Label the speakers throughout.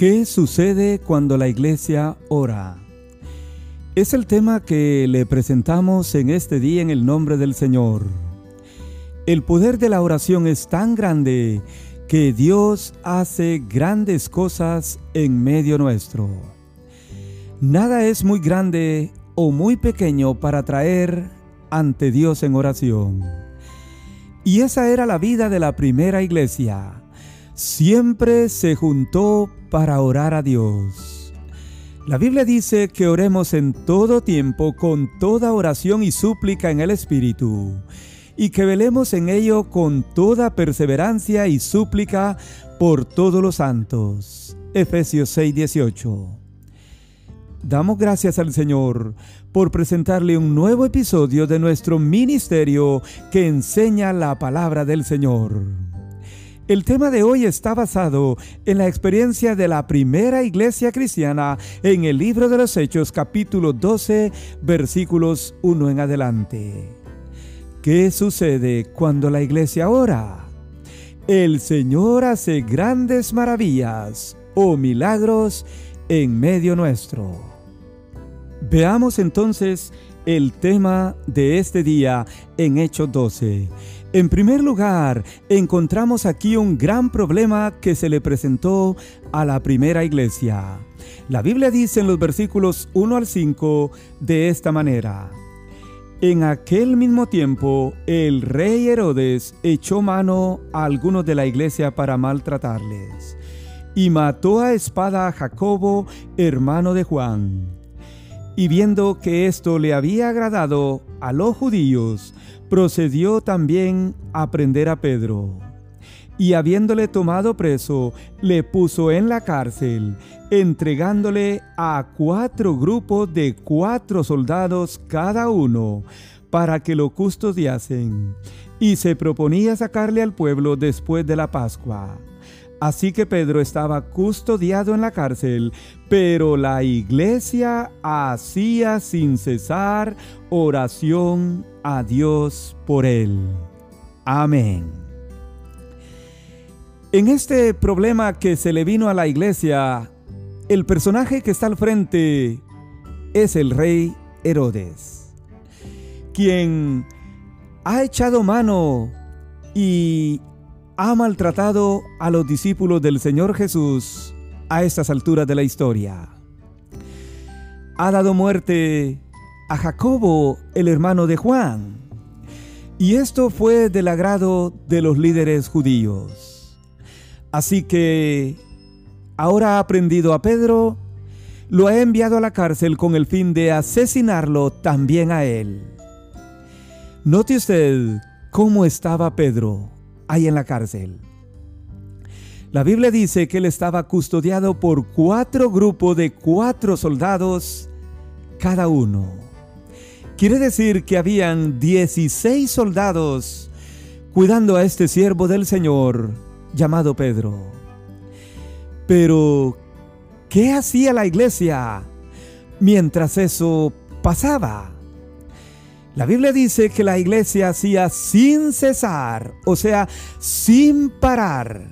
Speaker 1: ¿Qué sucede cuando la iglesia ora? Es el tema que le presentamos en este día en el nombre del Señor. El poder de la oración es tan grande que Dios hace grandes cosas en medio nuestro. Nada es muy grande o muy pequeño para traer ante Dios en oración. Y esa era la vida de la primera iglesia. Siempre se juntó para orar a Dios. La Biblia dice que oremos en todo tiempo con toda oración y súplica en el Espíritu, y que velemos en ello con toda perseverancia y súplica por todos los santos. Efesios 6:18. Damos gracias al Señor por presentarle un nuevo episodio de nuestro ministerio que enseña la palabra del Señor. El tema de hoy está basado en la experiencia de la primera iglesia cristiana en el libro de los Hechos capítulo 12 versículos 1 en adelante. ¿Qué sucede cuando la iglesia ora? El Señor hace grandes maravillas o milagros en medio nuestro. Veamos entonces el tema de este día en Hechos 12. En primer lugar, encontramos aquí un gran problema que se le presentó a la primera iglesia. La Biblia dice en los versículos 1 al 5 de esta manera. En aquel mismo tiempo, el rey Herodes echó mano a algunos de la iglesia para maltratarles, y mató a espada a Jacobo, hermano de Juan. Y viendo que esto le había agradado a los judíos, procedió también a prender a Pedro. Y habiéndole tomado preso, le puso en la cárcel, entregándole a cuatro grupos de cuatro soldados cada uno, para que lo custodiasen. Y se proponía sacarle al pueblo después de la Pascua. Así que Pedro estaba custodiado en la cárcel, pero la iglesia hacía sin cesar oración a Dios por él. Amén. En este problema que se le vino a la iglesia, el personaje que está al frente es el rey Herodes, quien ha echado mano y ha maltratado a los discípulos del Señor Jesús a estas alturas de la historia. Ha dado muerte a Jacobo, el hermano de Juan. Y esto fue del agrado de los líderes judíos. Así que ahora ha aprendido a Pedro, lo ha enviado a la cárcel con el fin de asesinarlo también a él. Note usted cómo estaba Pedro en la cárcel. La Biblia dice que él estaba custodiado por cuatro grupos de cuatro soldados cada uno. Quiere decir que habían 16 soldados cuidando a este siervo del Señor llamado Pedro. Pero, ¿qué hacía la iglesia mientras eso pasaba? La Biblia dice que la iglesia hacía sin cesar, o sea, sin parar,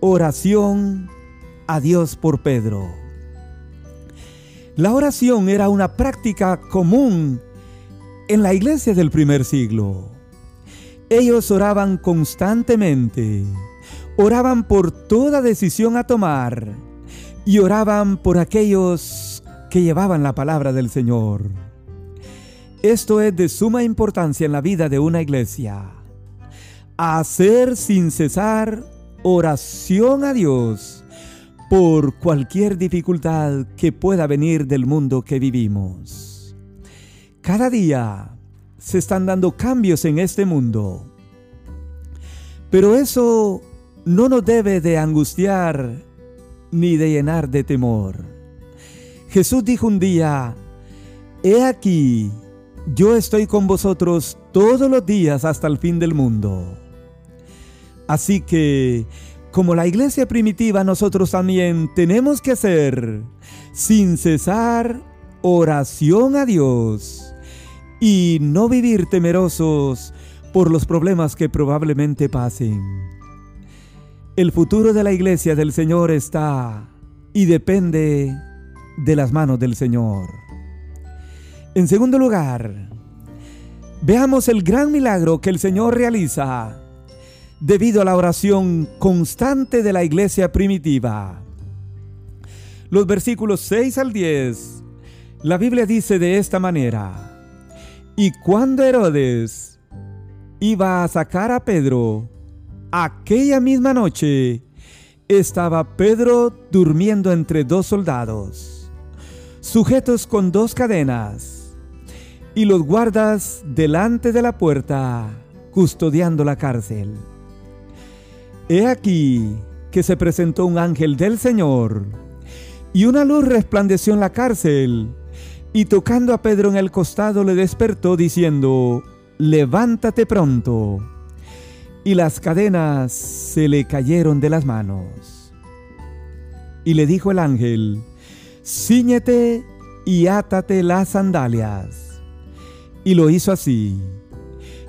Speaker 1: oración a Dios por Pedro. La oración era una práctica común en la iglesia del primer siglo. Ellos oraban constantemente, oraban por toda decisión a tomar y oraban por aquellos que llevaban la palabra del Señor. Esto es de suma importancia en la vida de una iglesia. Hacer sin cesar oración a Dios por cualquier dificultad que pueda venir del mundo que vivimos. Cada día se están dando cambios en este mundo. Pero eso no nos debe de angustiar ni de llenar de temor. Jesús dijo un día, He aquí, yo estoy con vosotros todos los días hasta el fin del mundo. Así que, como la iglesia primitiva, nosotros también tenemos que hacer, sin cesar, oración a Dios y no vivir temerosos por los problemas que probablemente pasen. El futuro de la iglesia del Señor está y depende de las manos del Señor. En segundo lugar, veamos el gran milagro que el Señor realiza debido a la oración constante de la iglesia primitiva. Los versículos 6 al 10, la Biblia dice de esta manera, y cuando Herodes iba a sacar a Pedro, aquella misma noche estaba Pedro durmiendo entre dos soldados, sujetos con dos cadenas y los guardas delante de la puerta, custodiando la cárcel. He aquí que se presentó un ángel del Señor, y una luz resplandeció en la cárcel, y tocando a Pedro en el costado le despertó diciendo, levántate pronto. Y las cadenas se le cayeron de las manos. Y le dijo el ángel, ciñete y átate las sandalias. Y lo hizo así.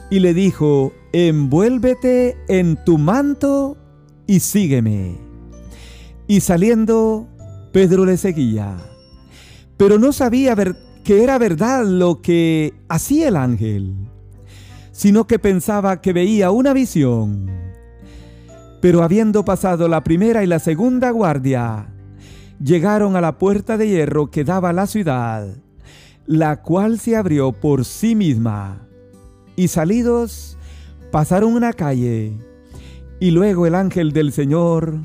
Speaker 1: Y le dijo, envuélvete en tu manto y sígueme. Y saliendo, Pedro le seguía. Pero no sabía que era verdad lo que hacía el ángel, sino que pensaba que veía una visión. Pero habiendo pasado la primera y la segunda guardia, llegaron a la puerta de hierro que daba a la ciudad la cual se abrió por sí misma. Y salidos, pasaron una calle, y luego el ángel del Señor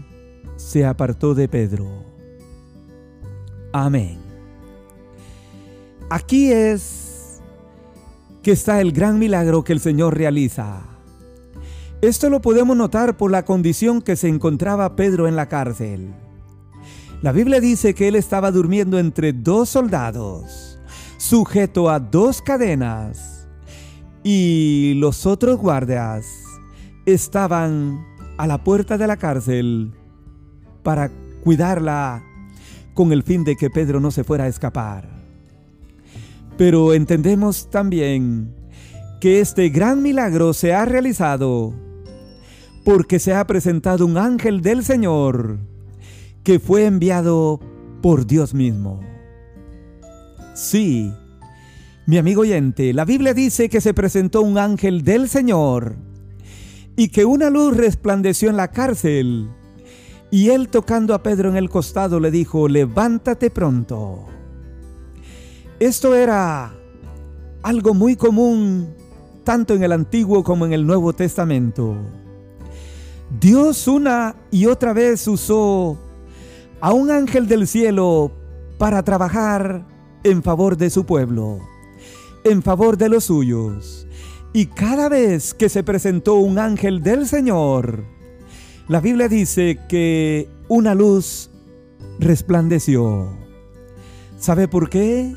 Speaker 1: se apartó de Pedro. Amén. Aquí es que está el gran milagro que el Señor realiza. Esto lo podemos notar por la condición que se encontraba Pedro en la cárcel. La Biblia dice que él estaba durmiendo entre dos soldados sujeto a dos cadenas, y los otros guardias estaban a la puerta de la cárcel para cuidarla con el fin de que Pedro no se fuera a escapar. Pero entendemos también que este gran milagro se ha realizado porque se ha presentado un ángel del Señor que fue enviado por Dios mismo. Sí, mi amigo oyente, la Biblia dice que se presentó un ángel del Señor y que una luz resplandeció en la cárcel. Y él tocando a Pedro en el costado le dijo, levántate pronto. Esto era algo muy común tanto en el Antiguo como en el Nuevo Testamento. Dios una y otra vez usó a un ángel del cielo para trabajar en favor de su pueblo, en favor de los suyos. Y cada vez que se presentó un ángel del Señor, la Biblia dice que una luz resplandeció. ¿Sabe por qué?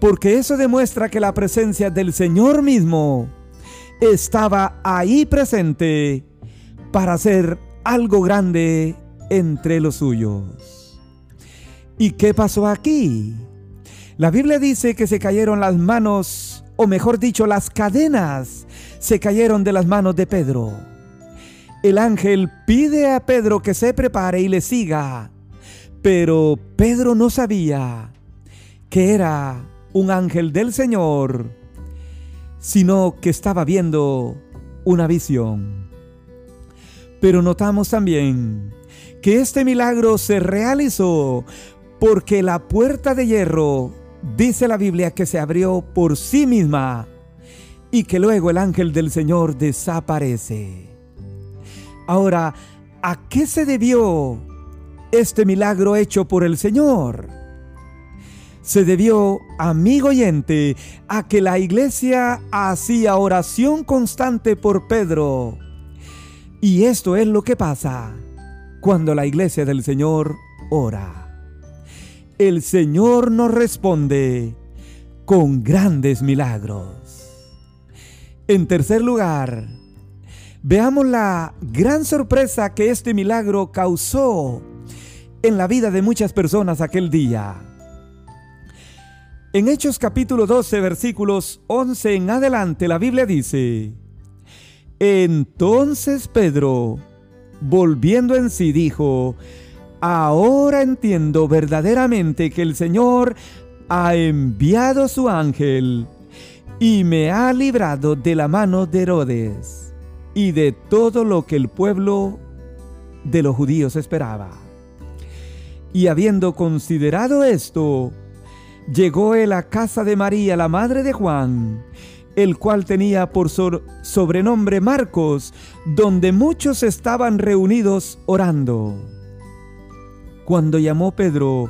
Speaker 1: Porque eso demuestra que la presencia del Señor mismo estaba ahí presente para hacer algo grande entre los suyos. ¿Y qué pasó aquí? La Biblia dice que se cayeron las manos, o mejor dicho, las cadenas se cayeron de las manos de Pedro. El ángel pide a Pedro que se prepare y le siga, pero Pedro no sabía que era un ángel del Señor, sino que estaba viendo una visión. Pero notamos también que este milagro se realizó porque la puerta de hierro Dice la Biblia que se abrió por sí misma y que luego el ángel del Señor desaparece. Ahora, ¿a qué se debió este milagro hecho por el Señor? Se debió, amigo oyente, a que la iglesia hacía oración constante por Pedro. Y esto es lo que pasa cuando la iglesia del Señor ora el Señor nos responde con grandes milagros. En tercer lugar, veamos la gran sorpresa que este milagro causó en la vida de muchas personas aquel día. En Hechos capítulo 12 versículos 11 en adelante la Biblia dice, Entonces Pedro, volviendo en sí, dijo, ahora entiendo verdaderamente que el Señor ha enviado su ángel y me ha librado de la mano de Herodes y de todo lo que el pueblo de los judíos esperaba. Y habiendo considerado esto, llegó él a casa de María, la madre de Juan, el cual tenía por sobrenombre Marcos, donde muchos estaban reunidos orando. Cuando llamó Pedro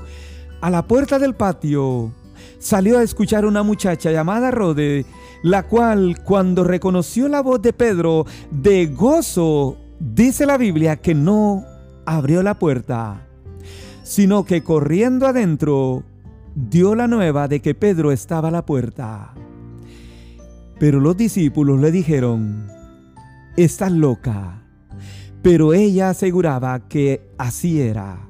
Speaker 1: a la puerta del patio, salió a escuchar una muchacha llamada Rode, la cual cuando reconoció la voz de Pedro, de gozo, dice la Biblia que no abrió la puerta, sino que corriendo adentro, dio la nueva de que Pedro estaba a la puerta. Pero los discípulos le dijeron, estás loca. Pero ella aseguraba que así era.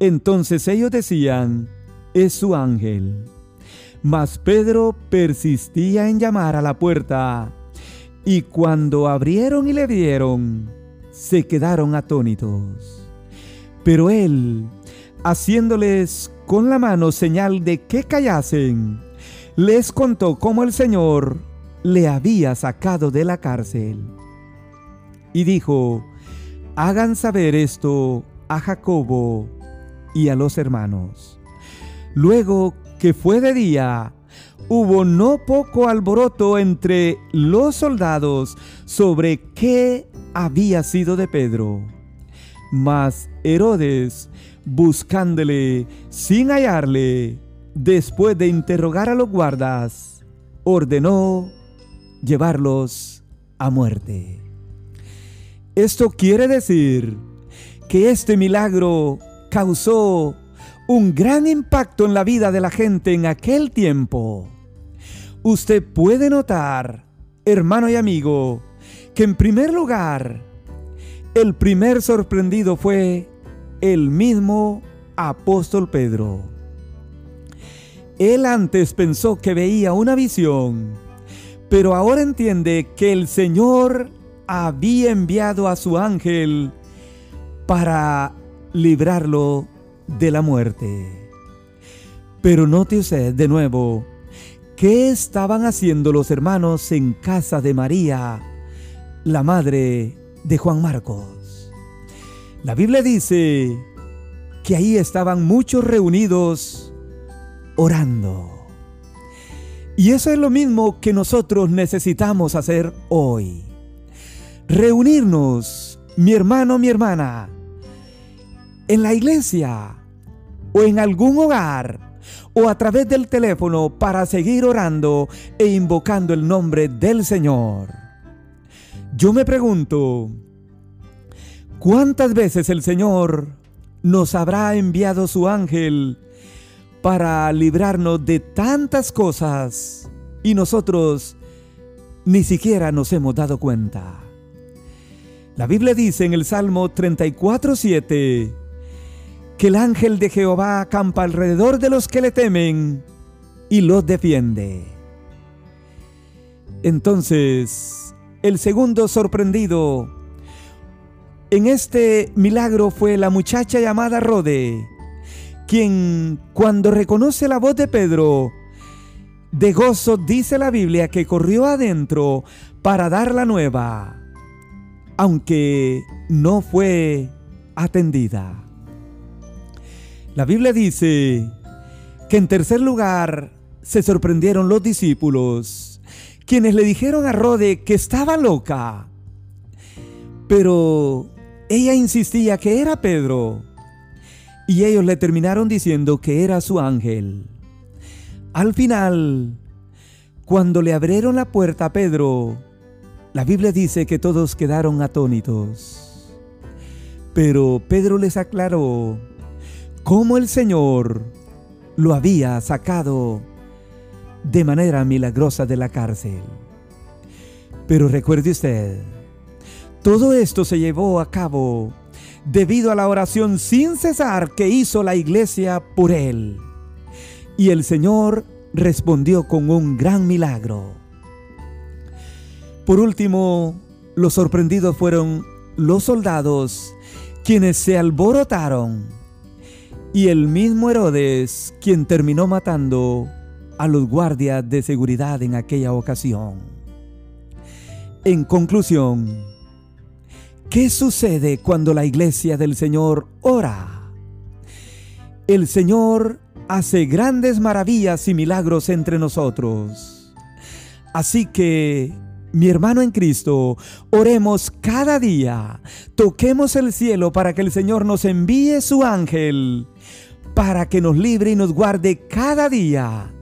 Speaker 1: Entonces ellos decían, es su ángel. Mas Pedro persistía en llamar a la puerta, y cuando abrieron y le vieron, se quedaron atónitos. Pero él, haciéndoles con la mano señal de que callasen, les contó cómo el Señor le había sacado de la cárcel. Y dijo, hagan saber esto a Jacobo y a los hermanos. Luego que fue de día, hubo no poco alboroto entre los soldados sobre qué había sido de Pedro. Mas Herodes, buscándole sin hallarle, después de interrogar a los guardas, ordenó llevarlos a muerte. Esto quiere decir que este milagro causó un gran impacto en la vida de la gente en aquel tiempo. Usted puede notar, hermano y amigo, que en primer lugar, el primer sorprendido fue el mismo apóstol Pedro. Él antes pensó que veía una visión pero ahora entiende que el Señor había enviado a su ángel para librarlo de la muerte. Pero note usted de nuevo, ¿qué estaban haciendo los hermanos en casa de María, la madre de Juan Marcos? La Biblia dice que ahí estaban muchos reunidos orando. Y eso es lo mismo que nosotros necesitamos hacer hoy. Reunirnos, mi hermano, mi hermana, en la iglesia o en algún hogar o a través del teléfono para seguir orando e invocando el nombre del Señor. Yo me pregunto, ¿cuántas veces el Señor nos habrá enviado su ángel para librarnos de tantas cosas y nosotros ni siquiera nos hemos dado cuenta. La Biblia dice en el Salmo 34:7 que el ángel de Jehová acampa alrededor de los que le temen y los defiende. Entonces, el segundo sorprendido en este milagro fue la muchacha llamada Rode, quien cuando reconoce la voz de Pedro, de gozo dice la Biblia que corrió adentro para dar la nueva, aunque no fue atendida. La Biblia dice que en tercer lugar se sorprendieron los discípulos, quienes le dijeron a Rode que estaba loca. Pero ella insistía que era Pedro. Y ellos le terminaron diciendo que era su ángel. Al final, cuando le abrieron la puerta a Pedro, la Biblia dice que todos quedaron atónitos. Pero Pedro les aclaró cómo el Señor lo había sacado de manera milagrosa de la cárcel. Pero recuerde usted, todo esto se llevó a cabo debido a la oración sin cesar que hizo la iglesia por él. Y el Señor respondió con un gran milagro. Por último, los sorprendidos fueron los soldados quienes se alborotaron y el mismo Herodes quien terminó matando a los guardias de seguridad en aquella ocasión. En conclusión, ¿qué sucede cuando la iglesia del Señor ora? El Señor hace grandes maravillas y milagros entre nosotros. Así que, mi hermano en Cristo, oremos cada día, toquemos el cielo para que el Señor nos envíe su ángel, para que nos libre y nos guarde cada día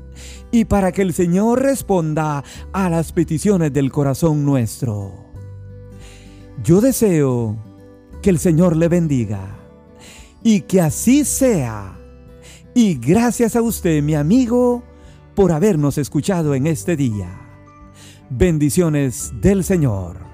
Speaker 1: y para que el Señor responda a las peticiones del corazón nuestro. Yo deseo que el Señor le bendiga y que así sea. Y gracias a usted, mi amigo, por habernos escuchado en este día. Bendiciones del Señor.